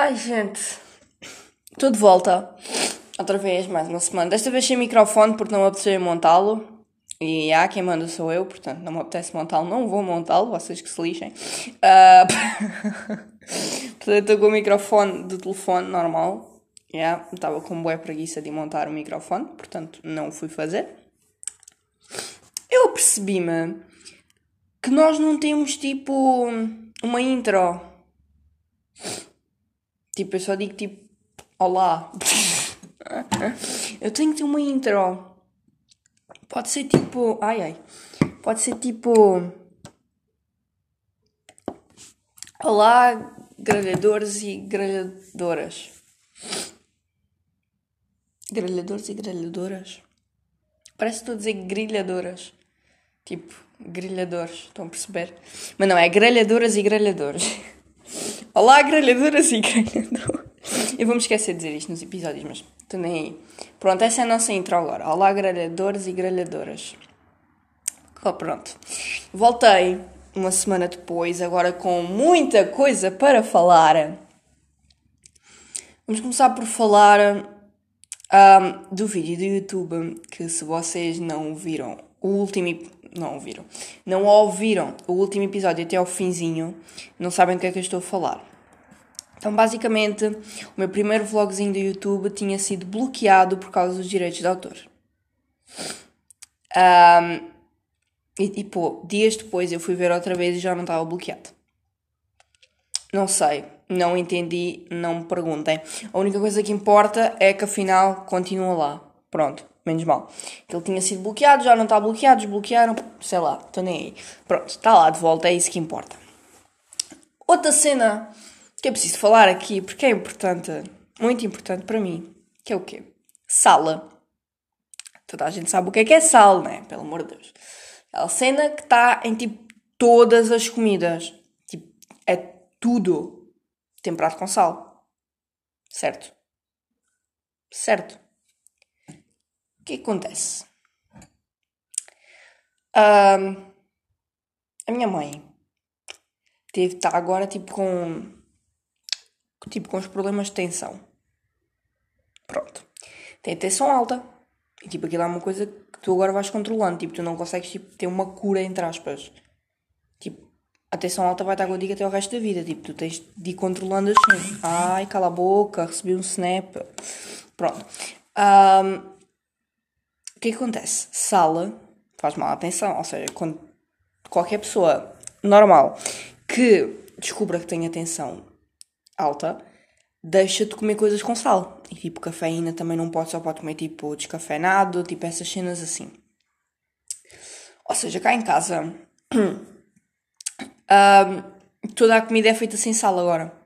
Ai, gente. Estou de volta. Outra vez, mais uma semana. Desta vez sem microfone porque não me apeteceu montá-lo. E há quem manda sou eu, portanto não me apetece montá-lo. Não vou montá-lo, vocês que se lixem. Uh... portanto, estou com o microfone do telefone normal. Yeah, estava com boa preguiça de montar o microfone, portanto não o fui fazer. Eu percebi-me que nós não temos tipo uma intro. Tipo, eu só digo tipo olá. eu tenho que ter uma intro. Pode ser tipo. Ai ai. Pode ser tipo. Olá, gralhadores e gralhadoras. Gralhadores e gralhadoras. Parece que estou a dizer grilhadoras. Tipo, grelhadores. Estão a perceber? Mas não, é grelhadoras e grelhadores. Olá, grelhadoras e grelhadores. Eu vou me esquecer de dizer isto nos episódios, mas estou nem aí. Pronto, essa é a nossa intro agora. Olá, grelhadores e grelhadoras. Oh, pronto. Voltei uma semana depois, agora com muita coisa para falar. Vamos começar por falar um, do vídeo do YouTube que, se vocês não viram o último não ouviram. Não ouviram o último episódio até ao finzinho, não sabem do que é que eu estou a falar. Então, basicamente, o meu primeiro vlogzinho do YouTube tinha sido bloqueado por causa dos direitos de autor. Um, e, e pô, dias depois eu fui ver outra vez e já não estava bloqueado. Não sei, não entendi, não me perguntem. A única coisa que importa é que afinal continua lá. Pronto, menos mal. Ele tinha sido bloqueado, já não está bloqueado, desbloquearam, sei lá, estou nem aí. Pronto, está lá de volta, é isso que importa. Outra cena que é preciso falar aqui, porque é importante, muito importante para mim, que é o quê? Sala. Toda a gente sabe o que é que é sal, né? Pelo amor de Deus. Aquela cena que está em tipo todas as comidas. Tipo, é tudo temperado com sal. Certo? Certo. Que acontece? Um, a minha mãe teve, está agora tipo com tipo com os problemas de tensão. Pronto. Tem tensão alta. E tipo, aquilo é uma coisa que tu agora vais controlando. Tipo, tu não consegues tipo, ter uma cura, entre aspas. Tipo, a tensão alta vai estar contigo até o resto da vida. Tipo, tu tens de ir controlando assim. Ai, cala a boca, recebi um snap. Pronto. Um, o que, acontece? Sala faz mal à atenção. Ou seja, quando qualquer pessoa normal que descubra que tem atenção alta, deixa de comer coisas com sal. E tipo, cafeína também não pode, só pode comer tipo descafeinado, tipo essas cenas assim. Ou seja, cá em casa, um, toda a comida é feita sem sal agora.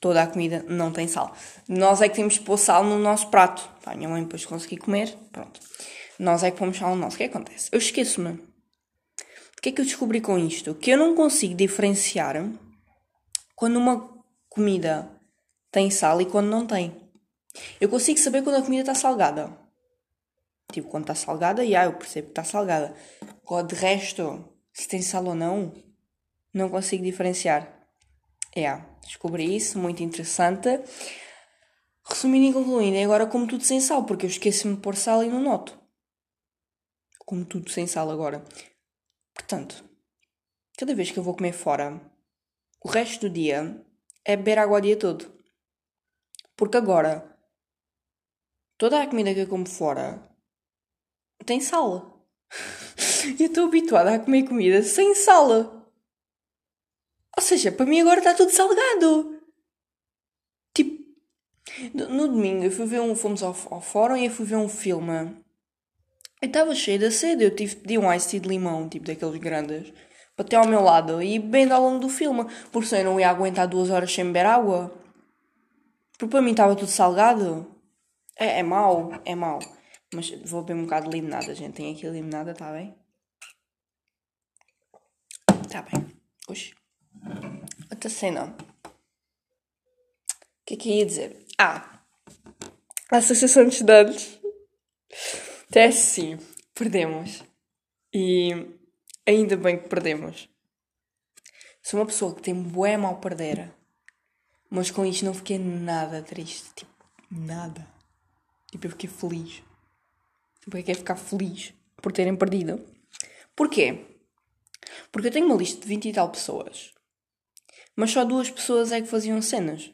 Toda a comida não tem sal. Nós é que temos que pôr sal no nosso prato. Pá, minha mãe depois conseguir comer, pronto. Nós é que pomos sal no nosso. O que, é que acontece? Eu esqueço-me. O que é que eu descobri com isto? Que eu não consigo diferenciar quando uma comida tem sal e quando não tem. Eu consigo saber quando a comida está salgada. Tipo, quando está salgada, já, eu percebo que está salgada. Agora, de resto, se tem sal ou não, não consigo diferenciar. É, yeah, descobri isso, muito interessante. Resumindo e concluindo, é agora como tudo sem sal, porque eu esqueço-me de pôr sal e não noto. Como tudo sem sal agora. Portanto, cada vez que eu vou comer fora, o resto do dia é beber água o dia todo. Porque agora, toda a comida que eu como fora tem sal. eu estou habituada a comer comida sem sal. Seja, para mim agora está tudo salgado. Tipo, no domingo eu fui ver um, fomos ao, ao fórum e eu fui ver um filme. Eu estava cheia de sede, eu tive, pedi um ice de limão, tipo daqueles grandes até ao meu lado e bem ao longo do filme, porque senão eu não ia aguentar duas horas sem beber água. Porque para mim estava tudo salgado. É, é mau, é mau. Mas vou beber um bocado de limonada, gente. Tem aqui limonada, está bem? Está bem. Oxi. Outra cena. O que é que ia dizer? Ah! A Associação de Estudantes. Até assim. Perdemos. E Ainda bem que perdemos. Sou uma pessoa que tem bué mal perder. Mas com isto não fiquei nada triste. Tipo, nada. Tipo, eu fiquei feliz. Tipo, eu quero ficar feliz por terem perdido. Porquê? Porque eu tenho uma lista de 20 e tal pessoas. Mas só duas pessoas é que faziam cenas.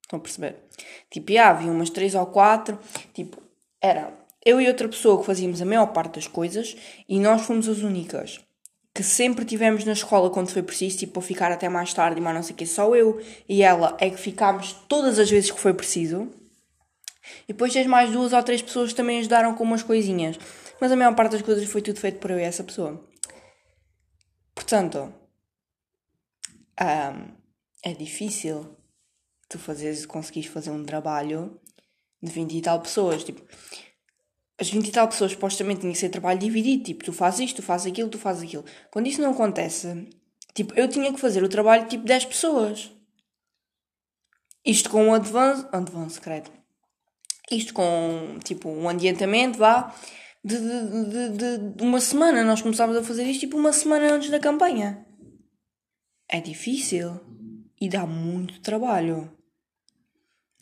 Estão a perceber? Tipo, já havia umas três ou quatro. Tipo, era eu e outra pessoa que fazíamos a maior parte das coisas e nós fomos as únicas que sempre tivemos na escola quando foi preciso, tipo, a ficar até mais tarde mais não sei o que, só eu e ela é que ficámos todas as vezes que foi preciso. E depois tens mais duas ou três pessoas que também ajudaram com umas coisinhas. Mas a maior parte das coisas foi tudo feito por eu e essa pessoa. Portanto, um, é difícil tu fazeres, conseguires fazer um trabalho de 20 e tal pessoas. Tipo, as 20 e tal pessoas supostamente tinha que ser trabalho dividido. Tipo, tu fazes isto, tu fazes aquilo, tu fazes aquilo. Quando isso não acontece, tipo, eu tinha que fazer o trabalho tipo 10 pessoas. Isto com um advance, advance, credo. Isto com, tipo, um adiantamento, vá, de, de, de, de uma semana. Nós começámos a fazer isto, tipo, uma semana antes da campanha. É difícil. E dá muito trabalho.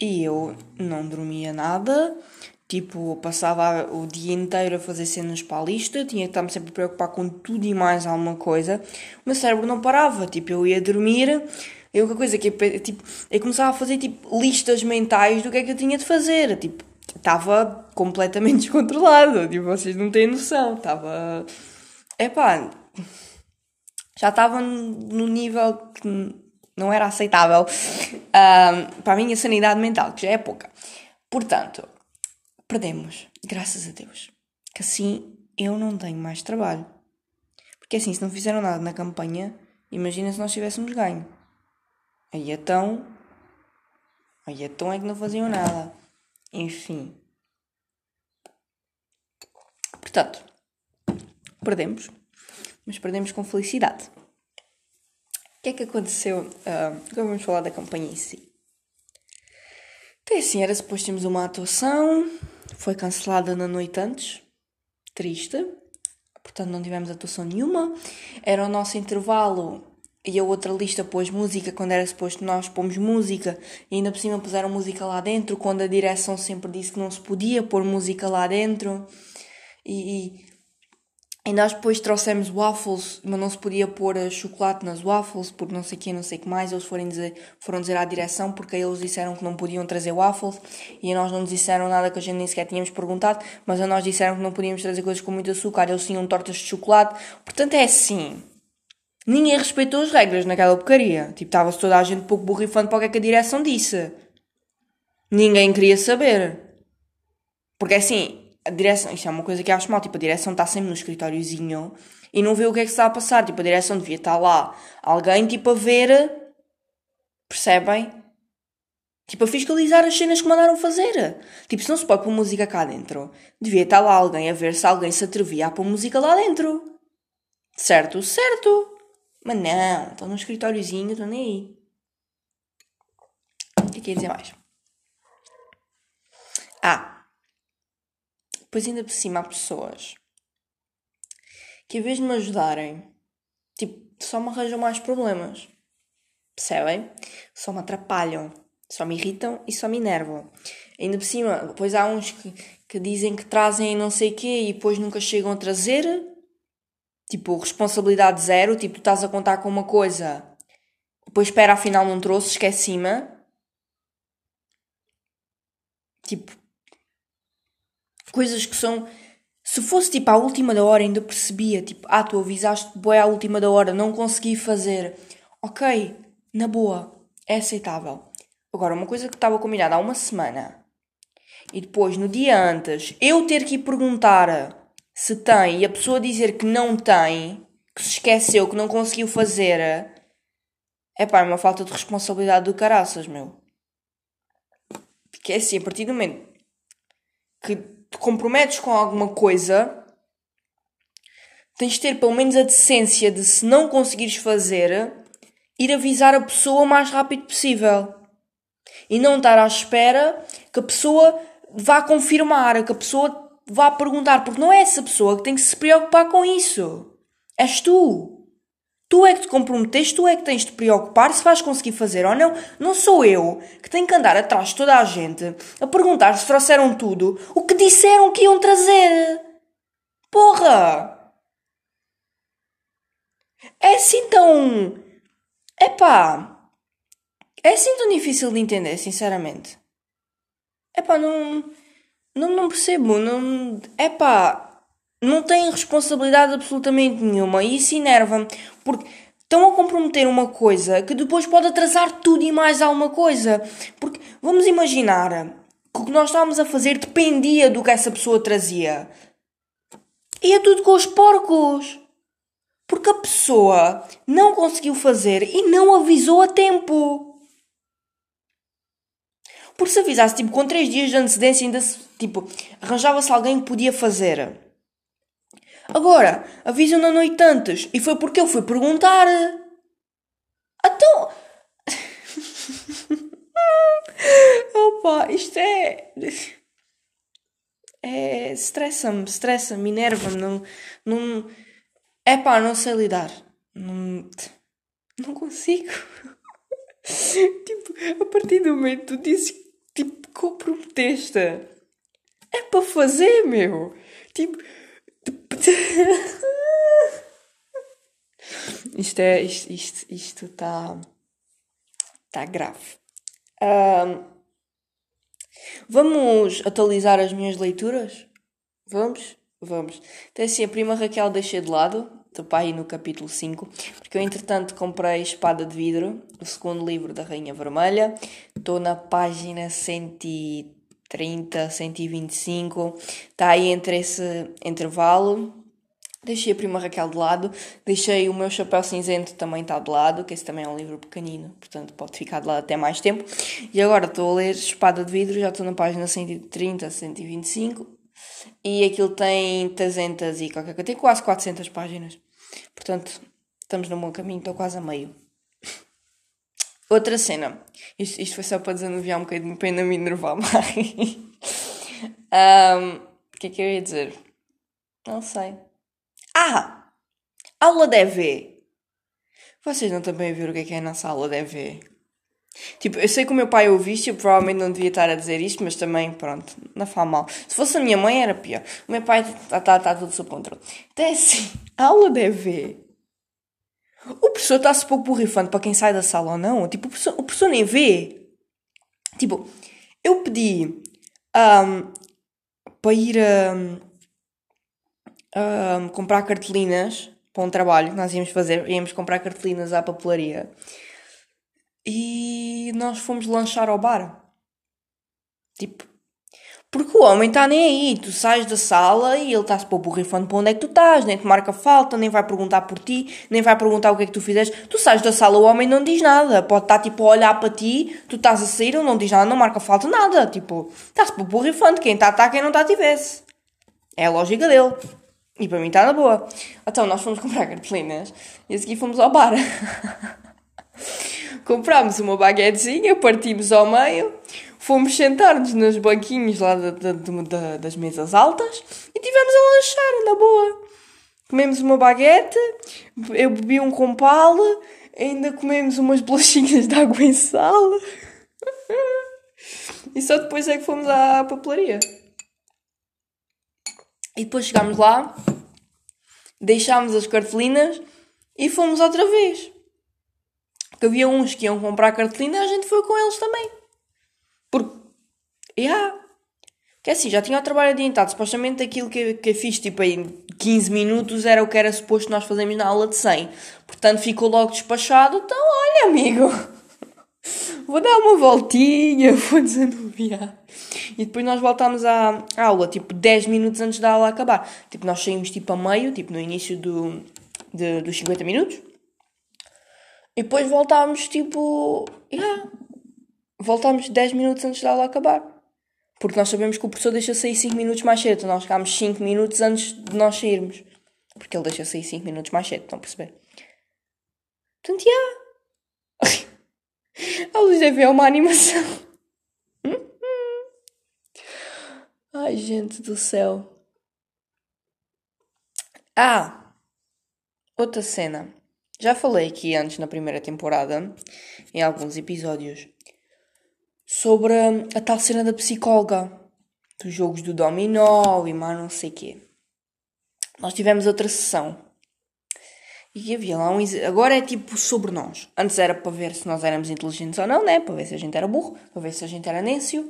E eu não dormia nada, tipo, passava o dia inteiro a fazer cenas para a lista, tinha que estar-me sempre a preocupar com tudo e mais alguma coisa. O meu cérebro não parava, tipo, eu ia dormir, a única coisa que eu, tipo, eu começava a fazer tipo listas mentais do que é que eu tinha de fazer, tipo, estava completamente descontrolado, tipo, vocês não têm noção, estava. Epá, já estava no nível que não era aceitável um, para a minha sanidade mental, que já é pouca. Portanto, perdemos, graças a Deus. Que assim eu não tenho mais trabalho. Porque assim, se não fizeram nada na campanha, imagina se nós tivéssemos ganho. Aí então. Aí então é que não faziam nada. Enfim. Portanto, perdemos. Mas perdemos com felicidade que é que aconteceu? Uh, agora vamos falar da campanha em si. Então, assim, era suposto termos uma atuação, foi cancelada na noite antes, triste, portanto não tivemos atuação nenhuma. Era o nosso intervalo e a outra lista pôs música quando era suposto nós pôrmos música e ainda por cima puseram música lá dentro quando a direção sempre disse que não se podia pôr música lá dentro. E, e e nós depois trouxemos waffles, mas não se podia pôr eh, chocolate nas waffles, porque não sei o que, não sei o que mais. Eles foram dizer, foram dizer à direção, porque eles disseram que não podiam trazer waffles, e a nós não nos disseram nada que a gente nem sequer tínhamos perguntado, mas a nós disseram que não podíamos trazer coisas com muito açúcar, eles tinham tortas de chocolate. Portanto, é assim. Ninguém respeitou as regras naquela porcaria. Tipo, estava-se toda a gente pouco borrifando para o que é que a direção disse. Ninguém queria saber. Porque assim, a direção, isto é uma coisa que acho mal, tipo, a direção está sempre no escritóriozinho e não vê o que é que está a passar, tipo, a direção devia estar lá, alguém, tipo, a ver, percebem? Tipo, a fiscalizar as cenas que mandaram fazer. Tipo, se não se pode pôr música cá dentro, devia estar lá alguém a ver se alguém se atrevia a pôr música lá dentro. Certo? Certo! Mas não, estão no escritóriozinho, estão nem aí. O que é que ia dizer mais? Ah, Pois ainda por cima há pessoas que, em vez de me ajudarem, tipo, só me arranjam mais problemas. Percebem? Só me atrapalham, só me irritam e só me enervam. Ainda por cima, depois há uns que, que dizem que trazem não sei quê e depois nunca chegam a trazer. Tipo, responsabilidade zero. Tipo, tu estás a contar com uma coisa, depois espera, afinal não trouxe, esqueci-me. Tipo, coisas que são. Se fosse tipo à última da hora, ainda percebia, tipo, ah, tu avisaste boé à última da hora, não consegui fazer. Ok, na boa, é aceitável. Agora, uma coisa que estava combinada há uma semana e depois, no dia antes, eu ter que ir perguntar se tem e a pessoa dizer que não tem, que se esqueceu, que não conseguiu fazer, é pá, é uma falta de responsabilidade do caraças, meu. Porque é assim, a partir do momento que te comprometes com alguma coisa, tens de ter pelo menos a decência de, se não conseguires fazer, ir avisar a pessoa o mais rápido possível. E não estar à espera que a pessoa vá confirmar, que a pessoa vá perguntar, porque não é essa pessoa que tem que se preocupar com isso. És tu. Tu é que te comprometeste, tu é que tens de te preocupar se vais conseguir fazer ou não. Não sou eu que tenho que andar atrás de toda a gente a perguntar se trouxeram tudo o que disseram que iam trazer. Porra! É assim tão. Epá! É assim tão difícil de entender, sinceramente. Epá, não. Não, não percebo. Não. Epá não têm responsabilidade absolutamente nenhuma e isso enerva-me porque estão a comprometer uma coisa que depois pode atrasar tudo e mais alguma coisa. Porque vamos imaginar que o que nós estávamos a fazer dependia do que essa pessoa trazia. E é tudo com os porcos. Porque a pessoa não conseguiu fazer e não avisou a tempo. Porque se avisasse, tipo, com 3 dias de antecedência, ainda se, tipo, arranjava-se alguém que podia fazer. Agora, avisam na noite antes. E foi porque eu fui perguntar. Então. Opa, isto é. É. Estressa-me, estressa-me, enerva-me. Não. Não. É pá, não sei lidar. Não. Não consigo. tipo, a partir do momento que tu dizes tipo, comprometeste. É para fazer, meu. Tipo isto é. Isto está. Isto, isto tá, tá grave. Um, vamos atualizar as minhas leituras? Vamos? Vamos. Então, assim, a prima Raquel deixei de lado. Estou para aí no capítulo 5. Porque eu, entretanto, comprei Espada de Vidro, o segundo livro da Rainha Vermelha. Estou na página 130. 130, 125, está aí entre esse intervalo. Deixei a prima Raquel de lado, deixei o meu chapéu cinzento também está de lado, que esse também é um livro pequenino, portanto pode ficar de lado até mais tempo. E agora estou a ler Espada de Vidro, já estou na página 130, 125, e aquilo tem 300 e qualquer coisa, tem quase 400 páginas. Portanto, estamos no bom caminho, estou quase a meio. Outra cena. Isto, isto foi só para desanuviar um bocadinho para ainda me enervar mais. um, o que é que eu ia dizer? Não sei. Ah! Aula de EV. Vocês não também a ver o que é que é a nossa aula de EV? Tipo, eu sei que o meu pai ouviu isto, eu provavelmente não devia estar a dizer isto, mas também, pronto, não faz mal. Se fosse a minha mãe era pior. O meu pai está tá, tá tudo sob controle. Então é assim, aula de EV o professor está-se pouco borrifando para quem sai da sala ou não. Tipo, o professor, o professor nem vê. Tipo, eu pedi um, para ir um, um, comprar cartelinas para um trabalho nós íamos fazer. Íamos comprar cartelinas à papelaria. E nós fomos lanchar ao bar. Tipo, porque o homem está nem aí. Tu sais da sala e ele está-se para o borrifando para onde é que tu estás, nem te marca falta, nem vai perguntar por ti, nem vai perguntar o que é que tu fizeste. Tu sais da sala, o homem não diz nada. Pode estar tipo a olhar para ti, tu estás a sair, ele não diz nada, não marca falta, nada. Tipo, está-se para o borrifando. Quem está, está, quem não está, tivesse. É a lógica dele. E para mim está na boa. Então nós fomos comprar cartelinas e a seguir fomos ao bar. Comprámos uma baguetezinha, partimos ao meio fomos sentar-nos nos banquinhos lá da, da, da, das mesas altas e tivemos a lanchar, na boa. Comemos uma baguete, eu bebi um compal, ainda comemos umas bolachinhas de água em sal. e só depois é que fomos à papelaria. E depois chegámos lá, deixámos as cartelinas e fomos outra vez. Porque havia uns que iam comprar cartolina, a gente foi com eles também. Porque, yeah. Que é assim, já tinha o trabalho adiantado. Supostamente aquilo que, que eu fiz, tipo, em 15 minutos era o que era suposto nós fazermos na aula de 100. Portanto, ficou logo despachado. Então, olha, amigo, vou dar uma voltinha, vou desanuviar. E depois nós voltámos à aula, tipo, 10 minutos antes da aula acabar. Tipo, nós saímos, tipo, a meio, tipo, no início do, de, dos 50 minutos. E depois voltámos, tipo, yeah, voltámos 10 minutos antes da aula acabar. Porque nós sabemos que o professor deixa sair 5 minutos mais cedo. Então nós chegámos 5 minutos antes de nós sairmos. Porque ele deixa sair 5 minutos mais cedo, estão a perceber? Portanto, já. a luz deve é uma animação. Ai, gente do céu. Ah! Outra cena. Já falei aqui antes na primeira temporada, em alguns episódios, sobre a tal cena da psicóloga, dos jogos do dominó e mais não sei quê. Nós tivemos outra sessão. E havia lá um. Agora é tipo sobre nós. Antes era para ver se nós éramos inteligentes ou não, né? Para ver se a gente era burro, para ver se a gente era nécio.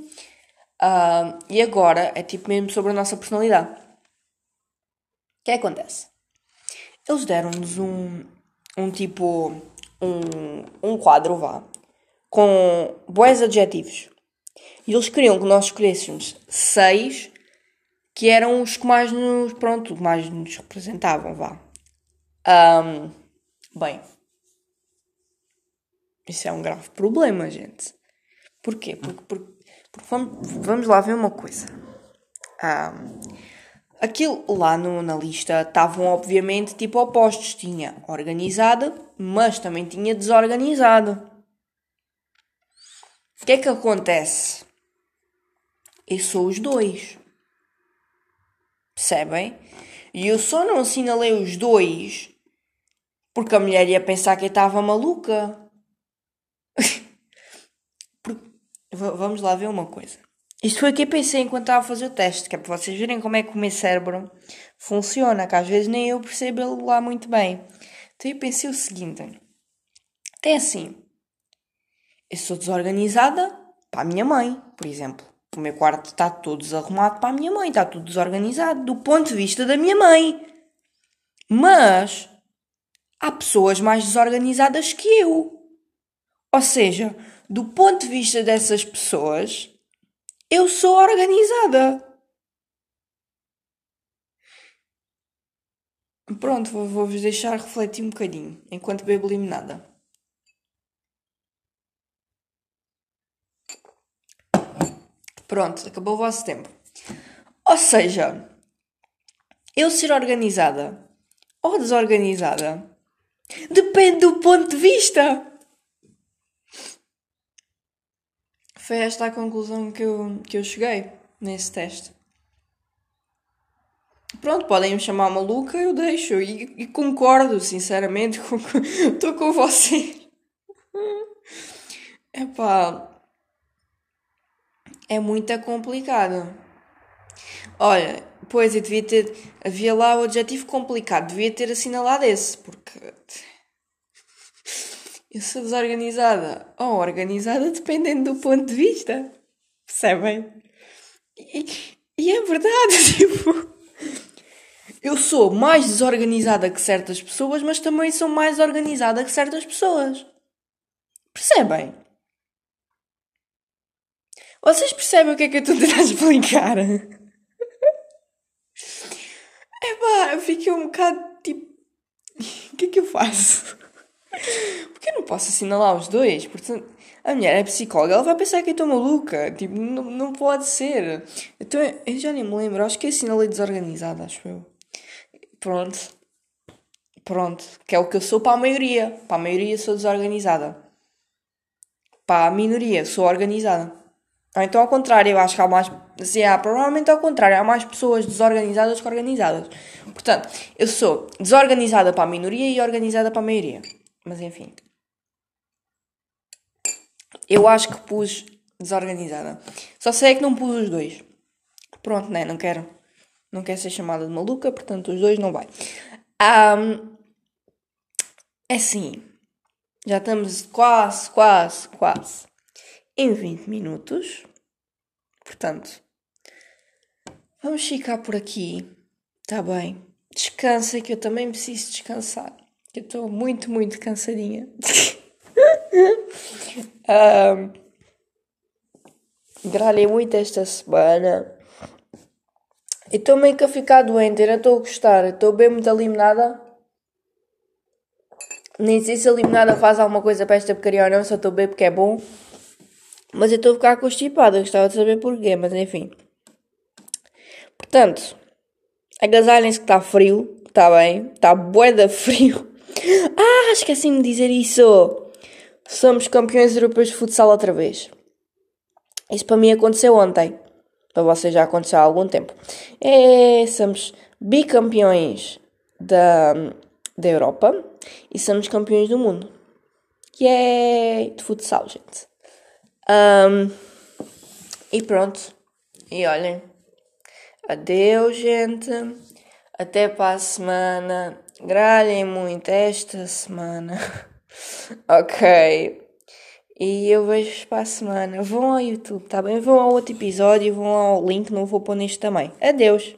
Uh, e agora é tipo mesmo sobre a nossa personalidade. O que é que acontece? Eles deram-nos um, um tipo, um, um quadro, vá, com bons adjetivos. E eles queriam que nós escolhêssemos seis que eram os que mais nos, pronto, mais nos representavam, vá. Um, bem, isso é um grave problema, gente. Porquê? Porque, porque, porque vamos, vamos, lá ver uma coisa. Um, Aquilo lá no, na lista estavam obviamente tipo opostos. Tinha organizada, mas também tinha desorganizado. O que é que acontece? Eu sou os dois. Percebem? E eu só não assinalei os dois porque a mulher ia pensar que eu estava maluca. Vamos lá ver uma coisa. Isto foi o que eu pensei enquanto estava a fazer o teste, que é para vocês verem como é que o meu cérebro funciona, que às vezes nem eu percebo ele lá muito bem. Então eu pensei o seguinte: tem assim, eu sou desorganizada para a minha mãe, por exemplo. O meu quarto está todo desarrumado para a minha mãe, está tudo desorganizado do ponto de vista da minha mãe. Mas há pessoas mais desorganizadas que eu. Ou seja, do ponto de vista dessas pessoas, eu sou organizada. Pronto, vou-vos deixar refletir um bocadinho enquanto bebo limonada. Pronto, acabou o vosso tempo. Ou seja, eu ser organizada ou desorganizada depende do ponto de vista. Foi esta a conclusão que eu, que eu cheguei nesse teste. Pronto, podem me chamar maluca, eu deixo. E, e concordo, sinceramente, estou com, com você. Epá, é muito complicado. Olha, pois eu devia ter. Havia lá o adjetivo complicado, devia ter assinalado esse, porque eu sou desorganizada ou organizada dependendo do ponto de vista. Percebem? E, e é verdade, tipo. Eu sou mais desorganizada que certas pessoas, mas também sou mais organizada que certas pessoas. Percebem? Vocês percebem o que é que eu estou a tentar explicar? Epá, eu fiquei um bocado tipo. O que é que eu faço? Porque eu não posso assinalar os dois. Portanto, a mulher é psicóloga, ela vai pensar que eu estou maluca. Tipo, não, não pode ser. Então, eu já nem me lembro. Acho que assinalei desorganizada, acho eu. Pronto. Pronto. Que é o que eu sou para a maioria. Para a maioria sou desorganizada. Para a minoria sou organizada. Então ao contrário, eu acho que há mais. Assim, há, provavelmente ao contrário, há mais pessoas desorganizadas que organizadas. Portanto, eu sou desorganizada para a minoria e organizada para a maioria. Mas enfim. Eu acho que pus desorganizada. Só sei é que não pus os dois. Pronto, né? Não quero. Não quero ser chamada de maluca, portanto os dois não vai. Um, é assim. Já estamos quase, quase, quase em 20 minutos. Portanto, vamos ficar por aqui. Tá bem. Descansa que eu também preciso descansar. Eu estou muito, muito cansadinha. um, gralhei muito esta semana. E estou meio que a ficar doente, eu não estou a gostar. Estou bem muito eliminada. Nem sei se a limonada faz alguma coisa para esta porcaria ou não, só estou bem porque é bom. Mas eu estou a ficar constipada, gostava de saber porquê, mas enfim. Portanto, agasalhem-se que está frio, está bem, está bué frio. Ah, esqueci-me de dizer isso. Somos campeões europeus de futsal outra vez. Isso para mim aconteceu ontem. Para vocês já aconteceu há algum tempo. É, somos bicampeões da, da Europa e somos campeões do mundo. É de futsal, gente. Um, e pronto. E olhem. Adeus, gente. Até para a semana. Gralhem muito esta semana. ok. E eu vejo para a semana. Vão ao YouTube, tá bem? Vão ao outro episódio, vão ao link, não vou pôr neste também. Adeus!